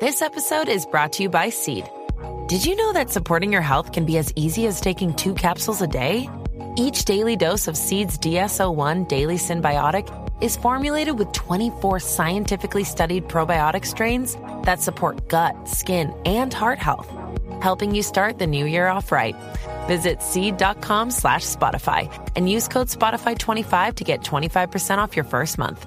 This episode is brought to you by Seed. Did you know that supporting your health can be as easy as taking two capsules a day? Each daily dose of Seed's DSO1 Daily Symbiotic is formulated with 24 scientifically studied probiotic strains that support gut, skin, and heart health, helping you start the new year off right. Visit seed.com slash Spotify and use code Spotify25 to get 25% off your first month.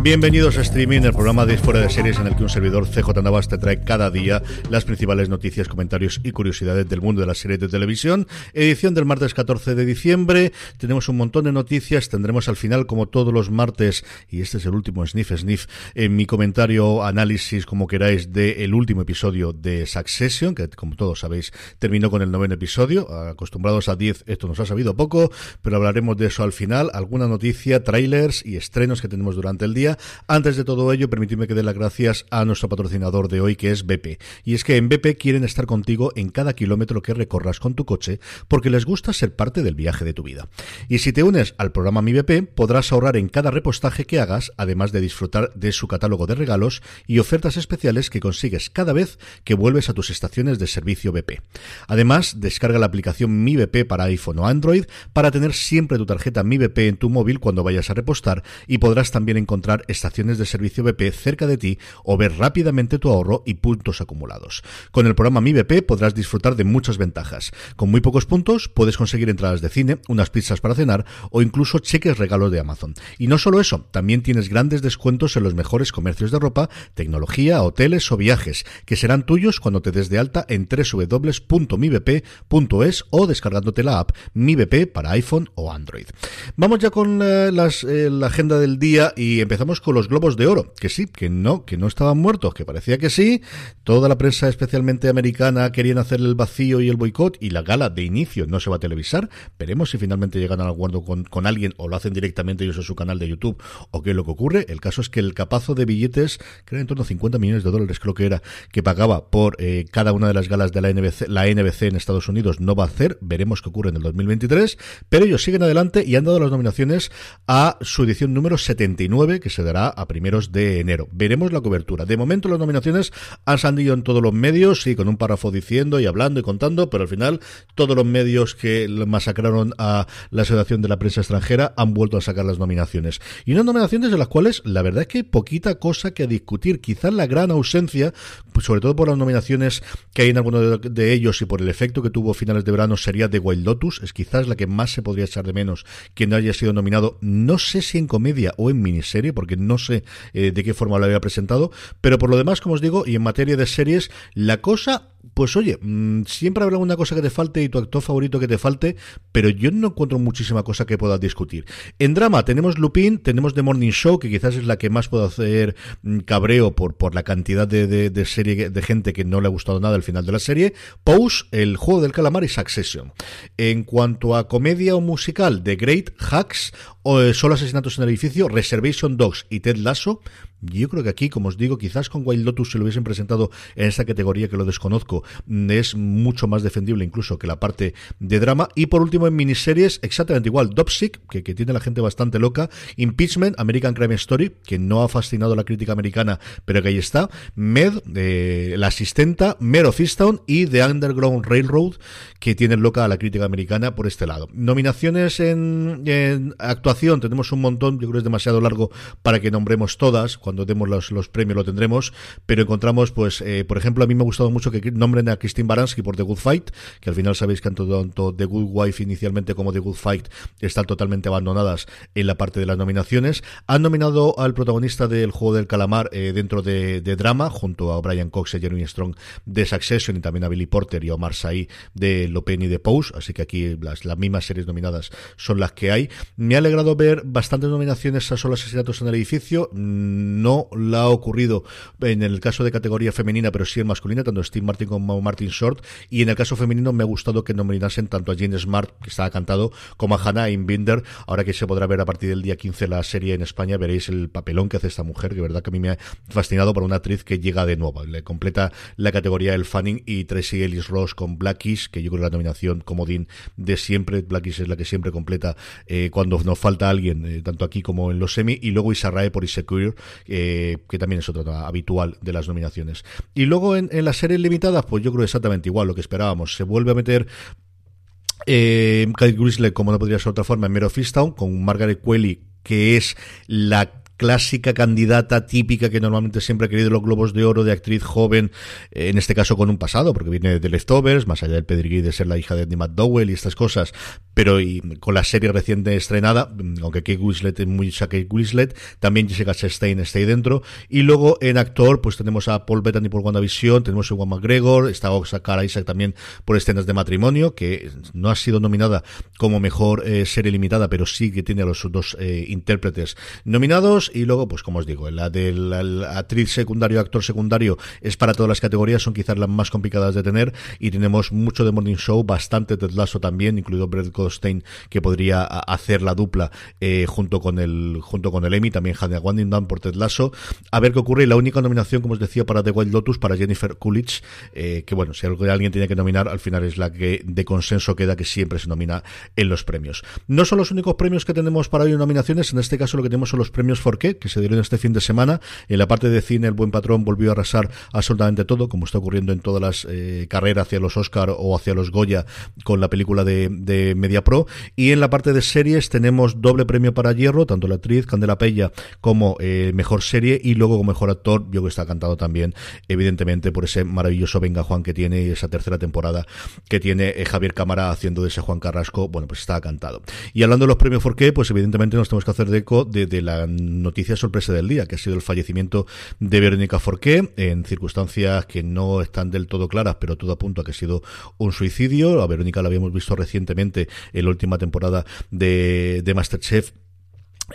Bienvenidos a Streaming, el programa de Fuera de Series en el que un servidor CJ Navas te trae cada día las principales noticias, comentarios y curiosidades del mundo de las series de televisión. Edición del martes 14 de diciembre. Tenemos un montón de noticias. Tendremos al final, como todos los martes, y este es el último sniff sniff, en mi comentario, análisis, como queráis, del último episodio de Succession, que como todos sabéis, terminó con el noveno episodio. Acostumbrados a 10, esto nos ha sabido poco, pero hablaremos de eso al final. Alguna noticia, trailers y estrenos que tenemos durante el día. Antes de todo ello, permitidme que dé las gracias a nuestro patrocinador de hoy, que es BP. Y es que en BP quieren estar contigo en cada kilómetro que recorras con tu coche, porque les gusta ser parte del viaje de tu vida. Y si te unes al programa Mi BP, podrás ahorrar en cada repostaje que hagas, además de disfrutar de su catálogo de regalos y ofertas especiales que consigues cada vez que vuelves a tus estaciones de servicio BP. Además, descarga la aplicación Mi BP para iPhone o Android para tener siempre tu tarjeta Mi BP en tu móvil cuando vayas a repostar y podrás también encontrar estaciones de servicio BP cerca de ti o ver rápidamente tu ahorro y puntos acumulados. Con el programa Mi BP podrás disfrutar de muchas ventajas. Con muy pocos puntos puedes conseguir entradas de cine, unas pizzas para cenar o incluso cheques regalos de Amazon. Y no solo eso, también tienes grandes descuentos en los mejores comercios de ropa, tecnología, hoteles o viajes, que serán tuyos cuando te des de alta en www.mibp.es o descargándote la app Mi BP para iPhone o Android. Vamos ya con eh, eh, la agenda del día y empezamos con los Globos de Oro, que sí, que no, que no estaban muertos, que parecía que sí. Toda la prensa, especialmente americana, querían hacer el vacío y el boicot y la gala de inicio no se va a televisar. Veremos si finalmente llegan al acuerdo con, con alguien o lo hacen directamente ellos en su canal de YouTube o qué es lo que ocurre. El caso es que el capazo de billetes, que era en torno a 50 millones de dólares, creo que era, que pagaba por eh, cada una de las galas de la NBC, la NBC en Estados Unidos no va a hacer. Veremos qué ocurre en el 2023. Pero ellos siguen adelante y han dado las nominaciones a su edición número 79, que se dará a primeros de enero. Veremos la cobertura. De momento las nominaciones han salido en todos los medios, sí, con un párrafo diciendo y hablando y contando, pero al final todos los medios que masacraron a la Asociación de la Prensa Extranjera han vuelto a sacar las nominaciones. Y unas nominaciones de las cuales la verdad es que hay poquita cosa que discutir. Quizás la gran ausencia, pues sobre todo por las nominaciones que hay en algunos de, ellos y por el efecto que tuvo finales de verano, sería de Wild Lotus. Es quizás la que más se podría echar de menos que no haya sido nominado. No sé si en comedia o en miniserie, porque no sé eh, de qué forma lo había presentado, pero por lo demás, como os digo, y en materia de series, la cosa pues oye, mmm, siempre habrá una cosa que te falte y tu actor favorito que te falte, pero yo no encuentro muchísima cosa que puedas discutir. En drama tenemos Lupin, tenemos The Morning Show, que quizás es la que más puedo hacer mmm, cabreo por, por la cantidad de, de, de, serie de gente que no le ha gustado nada al final de la serie. Pose, El Juego del Calamar y Succession. En cuanto a comedia o musical, The Great Hacks, o eh, Solo Asesinatos en el Edificio, Reservation Dogs y Ted Lasso, yo creo que aquí, como os digo, quizás con Wild Lotus se lo hubiesen presentado en esta categoría que lo desconozco, mm, es mucho más defendible incluso que la parte de drama. Y por último, en miniseries, exactamente igual, Dopsic, que, que tiene la gente bastante loca, Impeachment, American Crime Story, que no ha fascinado a la crítica americana, pero que ahí está, Med, eh, La Asistenta, Mare of Easttown y The Underground Railroad, que tienen loca a la crítica americana por este lado. Nominaciones en, en actuación, tenemos un montón, yo creo que es demasiado largo para que nombremos todas cuando demos los, los premios lo tendremos, pero encontramos, pues, eh, por ejemplo, a mí me ha gustado mucho que nombren a Christine Baranski por The Good Fight, que al final sabéis que tanto, The Good Wife inicialmente como The Good Fight están totalmente abandonadas en la parte de las nominaciones. Han nominado al protagonista del juego del calamar eh, dentro de, drama, junto a Brian Cox y Jeremy Strong de Succession y también a Billy Porter y Omar Sy de Lopen y de Pose, así que aquí las, las mismas series nominadas son las que hay. Me ha alegrado ver bastantes nominaciones a solo asesinatos en el edificio. No la ha ocurrido en el caso de categoría femenina, pero sí en masculina, tanto Steve Martin como Martin Short. Y en el caso femenino me ha gustado que nominasen tanto a Jane Smart, que estaba cantado, como a Hannah Inbinder. Ahora que se podrá ver a partir del día 15 la serie en España, veréis el papelón que hace esta mujer, que verdad que a mí me ha fascinado por una actriz que llega de nuevo. Le completa la categoría El Fanning y Tracy Ellis Ross con Blackies, que yo creo que la nominación como Dean de siempre. Blackies es la que siempre completa eh, cuando nos falta alguien, eh, tanto aquí como en los semi. Y luego Isarrae por Insecure, eh, que también es otra habitual de las nominaciones. Y luego en, las series limitadas, pues yo creo exactamente igual lo que esperábamos. Se vuelve a meter eh, Kate como no podría ser de otra forma, en Mero Fistown, con Margaret Qualley, que es la clásica candidata típica que normalmente siempre ha querido los globos de oro de actriz joven, en este caso con un pasado, porque viene de Leftovers, más allá del pedigrí de ser la hija de Andy McDowell y estas cosas, pero y con la serie reciente estrenada, aunque Kate Winslet es muy Kate Winslet, también Jessica Chastain está ahí dentro, y luego en actor, pues tenemos a Paul Bettany por WandaVision, tenemos a Juan McGregor, está Oscar Isaac también por escenas de matrimonio, que no ha sido nominada como mejor eh, serie limitada, pero sí que tiene a los dos eh, intérpretes nominados, y luego, pues como os digo, la del actriz secundario, actor secundario, es para todas las categorías, son quizás las más complicadas de tener y tenemos mucho de Morning Show, bastante Ted Lasso también, incluido Brett Goldstein, que podría hacer la dupla eh, junto con el junto con el Emmy, también Hannah Wandington por Ted Lasso. A ver qué ocurre. Y la única nominación, como os decía, para The Wild Lotus, para Jennifer Coolidge, eh, que bueno, si alguien tiene que nominar, al final es la que de consenso queda que siempre se nomina en los premios. No son los únicos premios que tenemos para hoy en nominaciones, en este caso lo que tenemos son los premios For que se dieron este fin de semana. En la parte de cine, el buen patrón volvió a arrasar absolutamente todo, como está ocurriendo en todas las eh, carreras hacia los Oscar o hacia los Goya con la película de, de Media Pro. Y en la parte de series tenemos doble premio para Hierro, tanto la actriz Candela Pella como eh, mejor serie y luego como mejor actor, yo que está cantado también, evidentemente, por ese maravilloso Venga Juan que tiene y esa tercera temporada que tiene eh, Javier Cámara haciendo de ese Juan Carrasco, bueno, pues está cantado. Y hablando de los premios ¿por qué? Pues evidentemente nos tenemos que hacer de eco de, de la noticia sorpresa del día, que ha sido el fallecimiento de Verónica Forqué, en circunstancias que no están del todo claras, pero todo apunta a que ha sido un suicidio. A Verónica la habíamos visto recientemente en la última temporada de, de Masterchef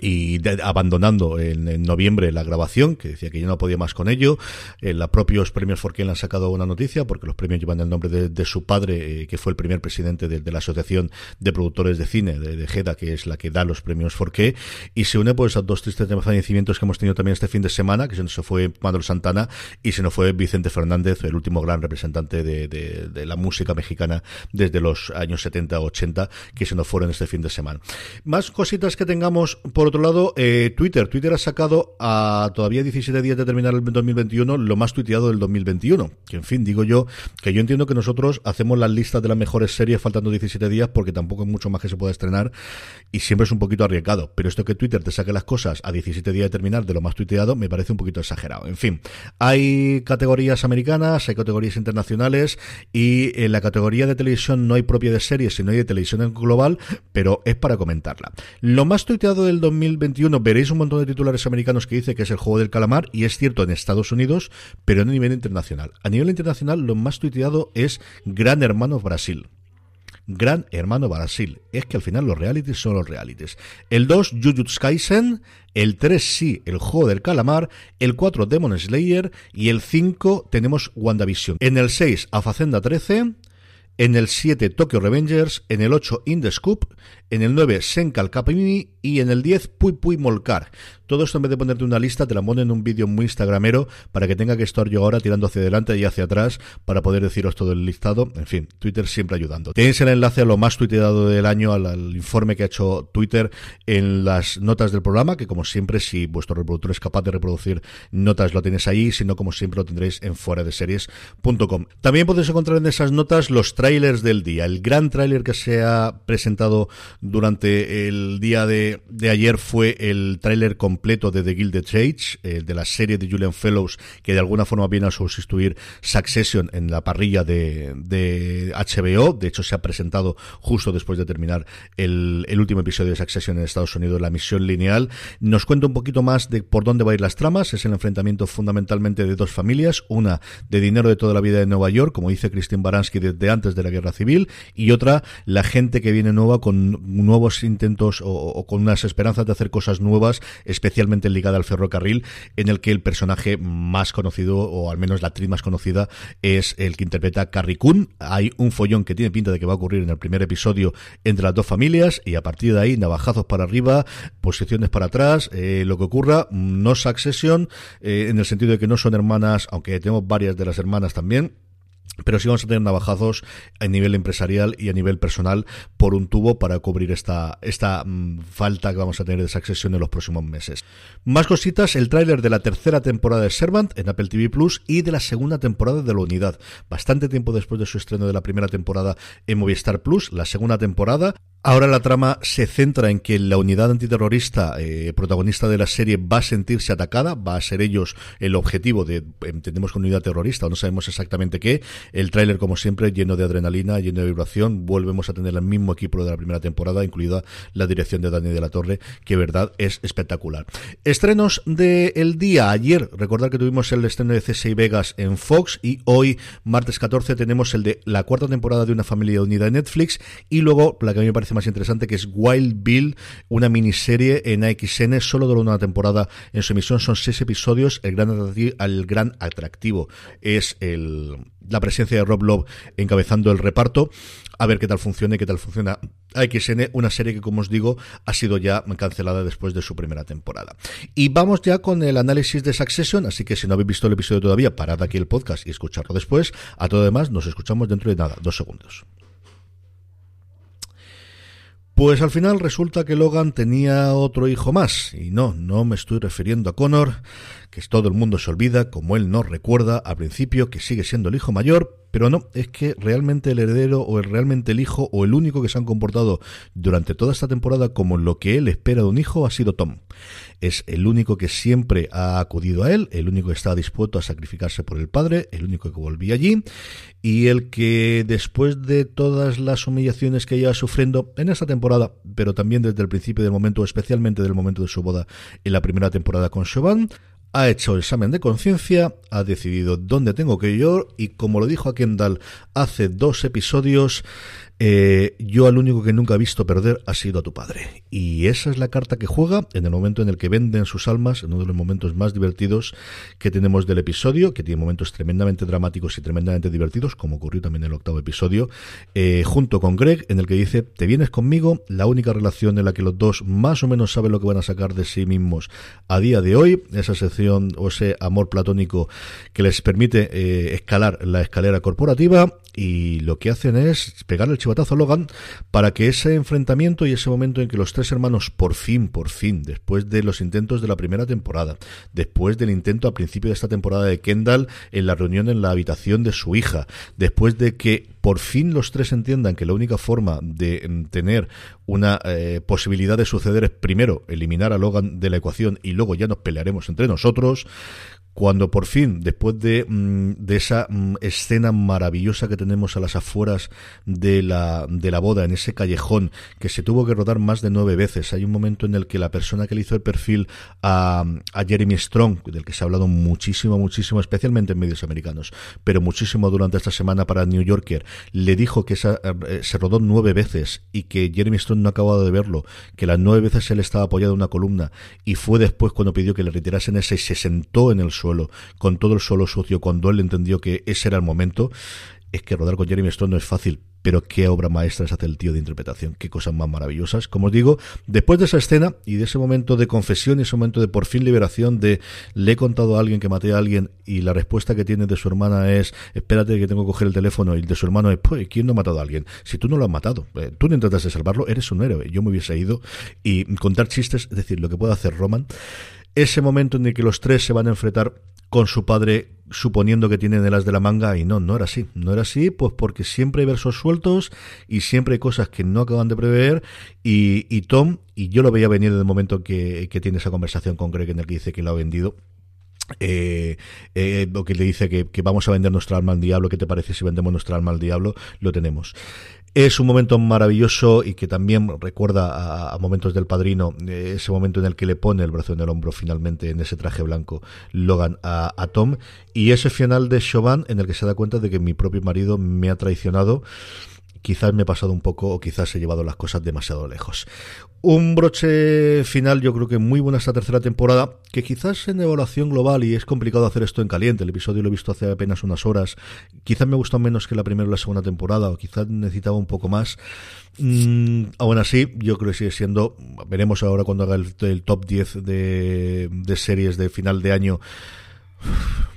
y abandonando en, noviembre la grabación, que decía que ya no podía más con ello. En los propios premios Forqué le han sacado una noticia, porque los premios llevan el nombre de, su padre, eh, que fue el primer presidente de, la Asociación de Productores de Cine de, de, GEDA, que es la que da los premios Forqué, y se une pues a dos tristes fallecimientos que hemos tenido también este fin de semana, que se nos fue Manuel Santana y se nos fue Vicente Fernández, el último gran representante de, la música mexicana desde los años 70-80, que se nos fueron este fin de semana. Más cositas que tengamos por otro lado, eh, Twitter. Twitter ha sacado a todavía 17 días de terminar el 2021 lo más tuiteado del 2021. Que en fin, digo yo, que yo entiendo que nosotros hacemos las listas de las mejores series faltando 17 días porque tampoco es mucho más que se pueda estrenar y siempre es un poquito arriesgado. Pero esto que Twitter te saque las cosas a 17 días de terminar de lo más tuiteado me parece un poquito exagerado. En fin, hay categorías americanas, hay categorías internacionales y en la categoría de televisión no hay propia de series, sino hay de televisión en global, pero es para comentarla. Lo más tuiteado del 2021 veréis un montón de titulares americanos que dice que es el juego del calamar y es cierto en Estados Unidos, pero a nivel internacional. A nivel internacional lo más tuiteado es Gran Hermano Brasil. Gran Hermano Brasil. Es que al final los realities son los realities. El 2, Jujutsu Kaisen. El 3, sí, el juego del calamar. El 4, Demon Slayer. Y el 5, tenemos WandaVision. En el 6, A Facenda 13. En el 7, Tokyo Revengers. En el 8, In the Scoop. En el 9, Senkal Capimini. Y en el 10, Pui Pui Molcar. Todo esto en vez de ponerte una lista, te la ponen en un vídeo muy instagramero para que tenga que estar yo ahora tirando hacia adelante y hacia atrás para poder deciros todo el listado. En fin, Twitter siempre ayudando. Tenéis el enlace a lo más tuiteado del año, al, informe que ha hecho Twitter en las notas del programa, que como siempre, si vuestro reproductor es capaz de reproducir notas, lo tenéis ahí, si no, como siempre, lo tendréis en fuera de series.com. También podéis encontrar en esas notas los trailers del día. El gran trailer que se ha presentado durante el día de, ayer fue el tráiler completo de The Gilded Age, el de la serie de Julian Fellows, que de alguna forma viene a sustituir Succession en la parrilla de, de HBO. De hecho, se ha presentado justo después de terminar el, el último episodio de Succession en Estados Unidos, la misión lineal. Nos cuenta un poquito más de por dónde va a ir las tramas. Es el enfrentamiento fundamentalmente de dos familias. Una de dinero de toda la vida de Nueva York, como dice Christine Baranski desde antes de la guerra civil, y otra, la gente que viene nueva con nuevos intentos o, con unas esperanzas de hacer cosas nuevas, especialmente ligada al ferrocarril, en el que el personaje más conocido, o al menos la actriz más conocida, es el que interpreta Carrie Coon. Hay un follón que tiene pinta de que va a ocurrir en el primer episodio entre las dos familias, y a partir de ahí, navajazos para arriba, posiciones para atrás, eh, lo que ocurra, no Succession, eh, en el sentido de que no son hermanas, aunque tenemos varias de las hermanas también, pero sí vamos a tener navajazos a nivel empresarial y a nivel personal por un tubo para cubrir esta, esta mm, falta que vamos a tener de Succession en los próximos meses. Más cositas, el tráiler de la tercera temporada de Servant en Apple TV Plus y de la segunda temporada de La Unidad. Bastante tiempo después de su estreno de la primera temporada en Movistar Plus, la segunda temporada Ahora la trama se centra en que la unidad antiterrorista eh, protagonista de la serie va a sentirse atacada, va a ser ellos el objetivo de, entendemos que unidad terrorista, no sabemos exactamente qué. El tráiler, como siempre, lleno de adrenalina, lleno de vibración. Volvemos a tener el mismo equipo de la primera temporada, incluida la dirección de Dani de la Torre, que verdad es espectacular. Estrenos del día. Ayer, recordar que tuvimos el estreno de CSI Vegas en Fox y hoy, martes 14, tenemos el de la cuarta temporada de Una familia unida en Netflix y luego, la que a mí me parece más interesante, que es Wild Bill, una miniserie en AXN, solo durante una temporada en su emisión, son seis episodios, el gran, atractivo es la presencia de Rob Love encabezando el reparto, a ver qué tal funciona y qué tal funciona AXN, una serie que, como os digo, ha sido ya cancelada después de su primera temporada. Y vamos ya con el análisis de Succession, así que si no habéis visto el episodio todavía, parad aquí el podcast y escucharlo después. A todo demás, nos escuchamos dentro de nada, dos segundos. Pues al final resulta que Logan tenía otro hijo más, y no, no me estoy refiriendo a Connor, que todo el mundo se olvida, como él no recuerda al principio que sigue siendo el hijo mayor, pero no, es que realmente el heredero o el, realmente el hijo o el único que se han comportado durante toda esta temporada como lo que él espera de un hijo ha sido Tom. Es el único que siempre ha acudido a él, el único que está dispuesto a sacrificarse por el padre, el único que volvía allí y el que después de todas las humillaciones que lleva sufriendo en esta temporada, pero también desde el principio del momento, especialmente del momento de su boda en la primera temporada con Siobhan, ha hecho el examen de conciencia, ha decidido dónde tengo que ir y como lo dijo a Kendall hace dos episodios, eh, yo al único que nunca he visto perder ha sido a tu padre. Y esa es la carta que juega en el momento en el que venden sus almas, en uno de los momentos más divertidos que tenemos del episodio, que tiene momentos tremendamente dramáticos y tremendamente divertidos, como ocurrió también en el octavo episodio, eh, junto con Greg, en el que dice, te vienes conmigo, la única relación en la que los dos más o menos saben lo que van a sacar de sí mismos a día de hoy, esa sección o ese amor platónico que les permite eh, escalar la escalera corporativa y lo que hacen es pegar el chivatazo a Logan para que ese enfrentamiento y ese momento en que los tres hermanos por fin, por fin, después de los intentos de la primera temporada, después del intento al principio de esta temporada de Kendall en la reunión en la habitación de su hija, después de que por fin los tres entiendan que la única forma de mm, tener una eh, posibilidad de suceder es primero eliminar a Logan de la ecuación y luego ya nos pelearemos entre nosotros, cuando por fin, después de, mm, de esa mm, escena maravillosa que tenemos a las afueras de la, de la boda, en ese callejón, que se tuvo que rodar más de nueve veces, hay un momento en el que la persona que le hizo el perfil a, a Jeremy Strong, del que se ha hablado muchísimo, muchísimo, especialmente en medios americanos, pero muchísimo durante esta semana para New Yorker, le dijo que esa, eh, se rodó nueve veces y que Jeremy Strong no ha acabado de verlo, que las nueve veces él estaba apoyado en una columna y fue después cuando pidió que le retirasen ese y se sentó en el suelo, con todo el suelo sucio, cuando él entendió que ese era el momento, es que rodar con Jeremy Strong no es fácil, pero qué obra maestra hace el tío de interpretación, qué cosas más maravillosas. Como os digo, después de esa escena y de ese momento de confesión y ese momento de por fin liberación de le he contado a alguien que maté a alguien y la respuesta que tiene de su hermana es espérate que tengo que coger el teléfono y de su hermano es pues ¿quién no ha matado a alguien? Si tú no lo has matado, eh, tú no intentas de salvarlo, eres un héroe. Yo me hubiese ido y contar chistes, es decir, lo que puede hacer Roman ese momento en el que los tres se van a enfrentar con su padre suponiendo que tienen el as de la manga y no, no era así. No era así, pues porque siempre hay versos sueltos y siempre hay cosas que no acaban de prever y, y Tom, y yo lo veía venir desde el momento que, que tiene esa conversación con Greg en el que dice que lo ha vendido, eh, eh, lo que le dice que, que, vamos a vender nuestra alma al diablo, ¿qué te parece si vendemos nuestra alma al diablo? Lo tenemos. Es un momento maravilloso y que también recuerda a, momentos del padrino, eh, ese momento en el que le pone el brazo en el hombro finalmente en ese traje blanco Logan a, a Tom. Y ese final de Chauvin en el que se da cuenta de que mi propio marido me ha traicionado quizás me he pasado un poco o quizás he llevado las cosas demasiado lejos. Un broche final, yo creo que muy buena esta tercera temporada, que quizás en evaluación global, y es complicado hacer esto en caliente, el episodio lo he visto hace apenas unas horas, quizás me gustó menos que la primera o la segunda temporada, o quizás necesitaba un poco más. Mm, aún así, yo creo que sigue siendo, veremos ahora cuando haga el, top 10 de, de series de final de año,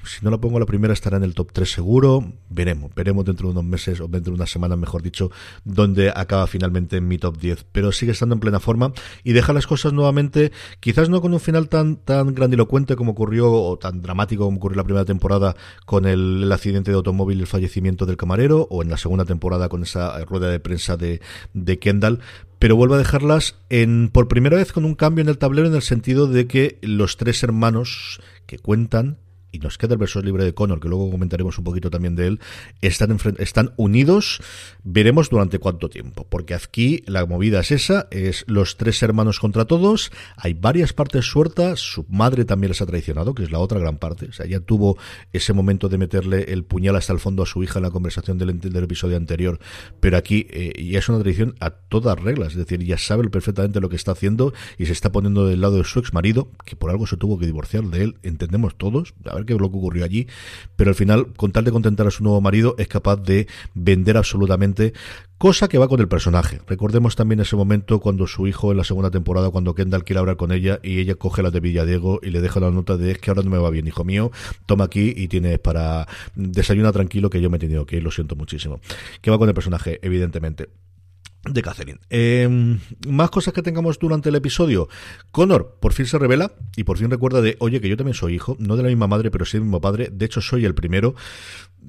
si no la pongo la primera estará en el top 3 seguro. Veremos, veremos dentro de unos meses o dentro de unas semanas, mejor dicho, donde acaba finalmente en mi top 10. Pero sigue estando en plena forma y deja las cosas nuevamente, quizás no con un final tan, tan grandilocuente como ocurrió o tan dramático como ocurrió la primera temporada con el, el accidente de automóvil y el fallecimiento del camarero o en la segunda temporada con esa rueda de prensa de, de Kendall, pero vuelvo a dejarlas en por primera vez con un cambio en el tablero en el sentido de que los tres hermanos que cuentan y nos queda el verso libre de Connor, que luego comentaremos un poquito también de él, están, están unidos, veremos durante cuánto tiempo, porque aquí la movida es esa, es los tres hermanos contra todos, hay varias partes sueltas, su madre también les ha traicionado, que es la otra gran parte, o sea, ella tuvo ese momento de meterle el puñal hasta el fondo a su hija en la conversación del, del episodio anterior, pero aquí eh, ya es una traición a todas reglas, es decir, ya sabe perfectamente lo que está haciendo y se está poniendo del lado de su ex marido, que por algo se tuvo que divorciar de él, entendemos todos, a ver qué es lo que ocurrió allí, pero al final, con tal de contentar a su nuevo marido, es capaz de vender absolutamente cosa que va con el personaje. Recordemos también ese momento cuando su hijo en la segunda temporada, cuando Kendall quiere hablar con ella y ella coge la de Villadiego y le deja la nota de es que ahora no me va bien, hijo mío, toma aquí y tienes para desayunar tranquilo que yo me he tenido que ir, lo siento muchísimo. Que va con el personaje, evidentemente de Catherine. Eh, más cosas que tengamos durante el episodio. Connor por fin se revela y por fin recuerda de, oye, que yo también soy hijo, no de la misma madre, pero sí del mismo padre. De hecho, soy el primero.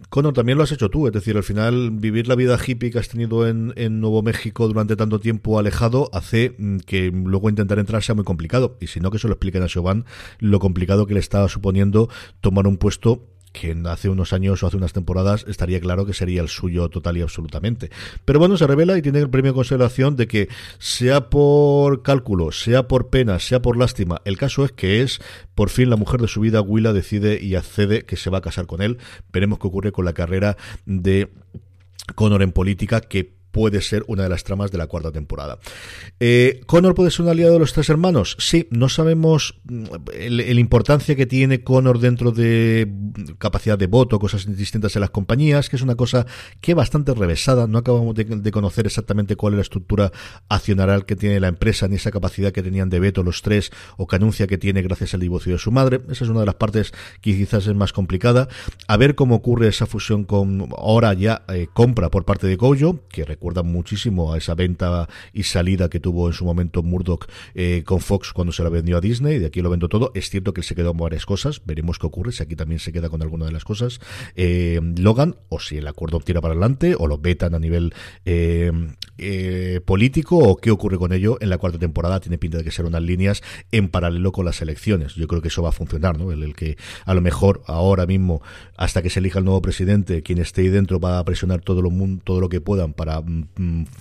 Connor, también lo has hecho tú, es decir, al final vivir la vida hippie que has tenido en, Nuevo México durante tanto tiempo alejado hace que luego intentar entrar sea muy complicado. Y si no, que se lo expliquen a Siobhan lo complicado que le estaba suponiendo tomar un puesto que hace unos años o hace unas temporadas estaría claro que sería el suyo total y absolutamente. Pero bueno, se revela y tiene el premio de consideración de que sea por cálculo, sea por pena, sea por lástima, el caso es que es por fin la mujer de su vida, Willa decide y accede que se va a casar con él. Veremos qué ocurre con la carrera de Connor en política, que puede ser una de las tramas de la cuarta temporada. Eh, ¿Connor puede ser un aliado de los tres hermanos? Sí, no sabemos la importancia que tiene Connor dentro de capacidad de voto, cosas distintas en las compañías, que es una cosa que es bastante revesada. No acabamos de, conocer exactamente cuál es la estructura accionaral que tiene la empresa, ni esa capacidad que tenían de veto los tres, o que anuncia que tiene gracias al divorcio de su madre. Esa es una de las partes que quizás es más complicada. A ver cómo ocurre esa fusión con ahora ya eh, compra por parte de Gojo, que recuerda muchísimo a esa venta y salida que tuvo en su momento Murdoch eh, con Fox cuando se la vendió a Disney, de aquí lo vendo todo. Es cierto que se quedó con varias cosas, veremos qué ocurre, si aquí también se queda con alguna de las cosas. Eh, Logan, o si el acuerdo tira para adelante, o lo vetan a nivel eh, eh, político, o qué ocurre con ello en la cuarta temporada, tiene pinta de que serán unas líneas en paralelo con las elecciones. Yo creo que eso va a funcionar, ¿no? El, el que a lo mejor ahora mismo, hasta que se elija el nuevo presidente, quien esté ahí dentro va a presionar todo lo, todo lo que puedan para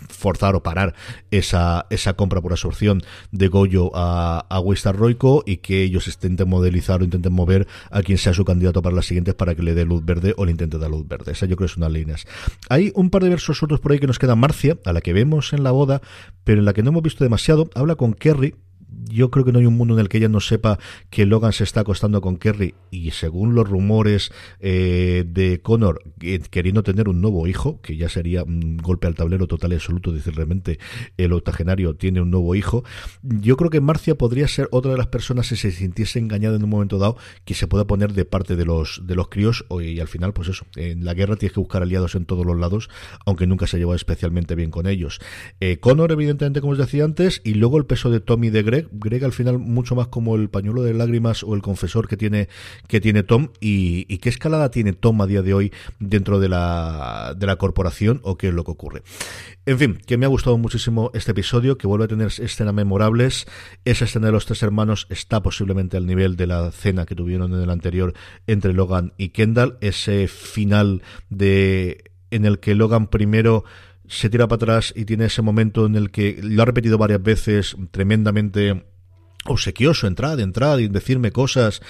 forzar o parar esa, esa compra por absorción de Goyo a, a Wistar Roico y que ellos intenten modelizar o intenten mover a quien sea su candidato para las siguientes para que le dé luz verde o le intente dar luz verde. Esa yo creo que es unas líneas. Hay un par de versos otros por ahí que nos queda Marcia, a la que vemos en la boda, pero en la que no hemos visto demasiado. Habla con Kerry, yo creo que no hay un mundo en el que ella no sepa que Logan se está acostando con Kerry y según los rumores eh, de Connor eh, queriendo tener un nuevo hijo, que ya sería un golpe al tablero total y absoluto, decir realmente el octogenario tiene un nuevo hijo, yo creo que Marcia podría ser otra de las personas si se sintiese engañada en un momento dado que se pueda poner de parte de los de los críos y al final pues eso, en la guerra tienes que buscar aliados en todos los lados, aunque nunca se ha llevado especialmente bien con ellos. Eh, Connor evidentemente como os decía antes y luego el peso de Tommy de Greg Greg al final mucho más como el pañuelo de lágrimas o el confesor que tiene, que tiene Tom y, qué escalada tiene Tom a día de hoy dentro de la, de la corporación o qué es lo que ocurre. En fin, que me ha gustado muchísimo este episodio, que vuelve a tener escenas memorables. Esa escena de los tres hermanos está posiblemente al nivel de la cena que tuvieron en el anterior entre Logan y Kendall. Ese final de en el que Logan primero se tira para atrás y tiene ese momento en el que lo ha repetido varias veces, tremendamente obsequioso, entrad, entrad y decirme cosas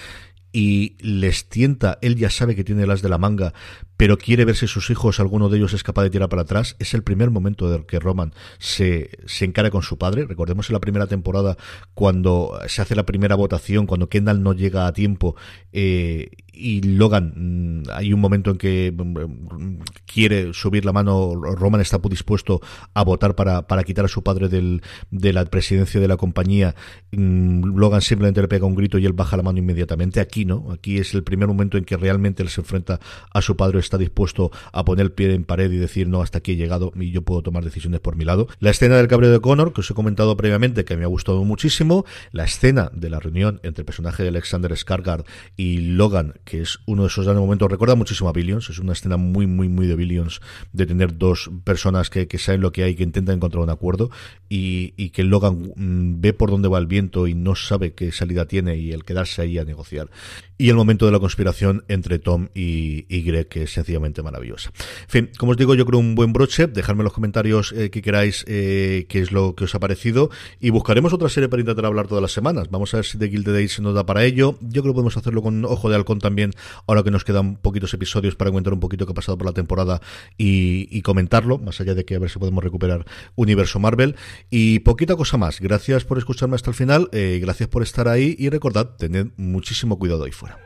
y les tienta, él ya sabe que tiene las de la manga, pero quiere ver si sus hijos, alguno de ellos es capaz de tirar para atrás, es el primer momento del que Roman se, se encara con su padre. Recordemos en la primera temporada, cuando se hace la primera votación, cuando Kendall no llega a tiempo, eh, y Logan, mm, hay un momento en que mm, quiere subir la mano, Roman está dispuesto a votar para, para quitar a su padre del, de la presidencia de la compañía, mm, Logan simplemente le pega un grito y él baja la mano inmediatamente. Aquí no, aquí es el primer momento en que realmente él se enfrenta a su padre, está dispuesto a poner el pie en pared y decir no, hasta aquí he llegado y yo puedo tomar decisiones por mi lado. La escena del cabreo de Connor, que os he comentado previamente, que me ha gustado muchísimo, la escena de la reunión entre el personaje de Alexander Skargard y Logan, que es uno de esos momentos, recuerda muchísimo a Billions, es una escena muy, muy, muy de Billions, de tener dos personas que, que saben lo que hay, que intentan encontrar un acuerdo, y, y que Logan mm, ve por dónde va el viento y no sabe qué salida tiene, y el quedarse ahí a negociar. Y el momento de la conspiración entre Tom y, y Greg, que es sencillamente maravillosa. En fin, como os digo, yo creo un buen broche, dejadme en los comentarios eh, que queráis eh, qué es lo que os ha parecido, y buscaremos otra serie para intentar hablar todas las semanas. Vamos a ver si The Guild Days nos da para ello. Yo creo que podemos hacerlo con Ojo de Halcón también ahora que nos quedan poquitos episodios para comentar un poquito qué ha pasado por la temporada y, comentarlo, más allá de que a ver si podemos recuperar Universo Marvel. Y poquita cosa más. Gracias por escucharme hasta el final, eh, gracias por estar ahí y recordad, tened muchísimo cuidado ahí fuera.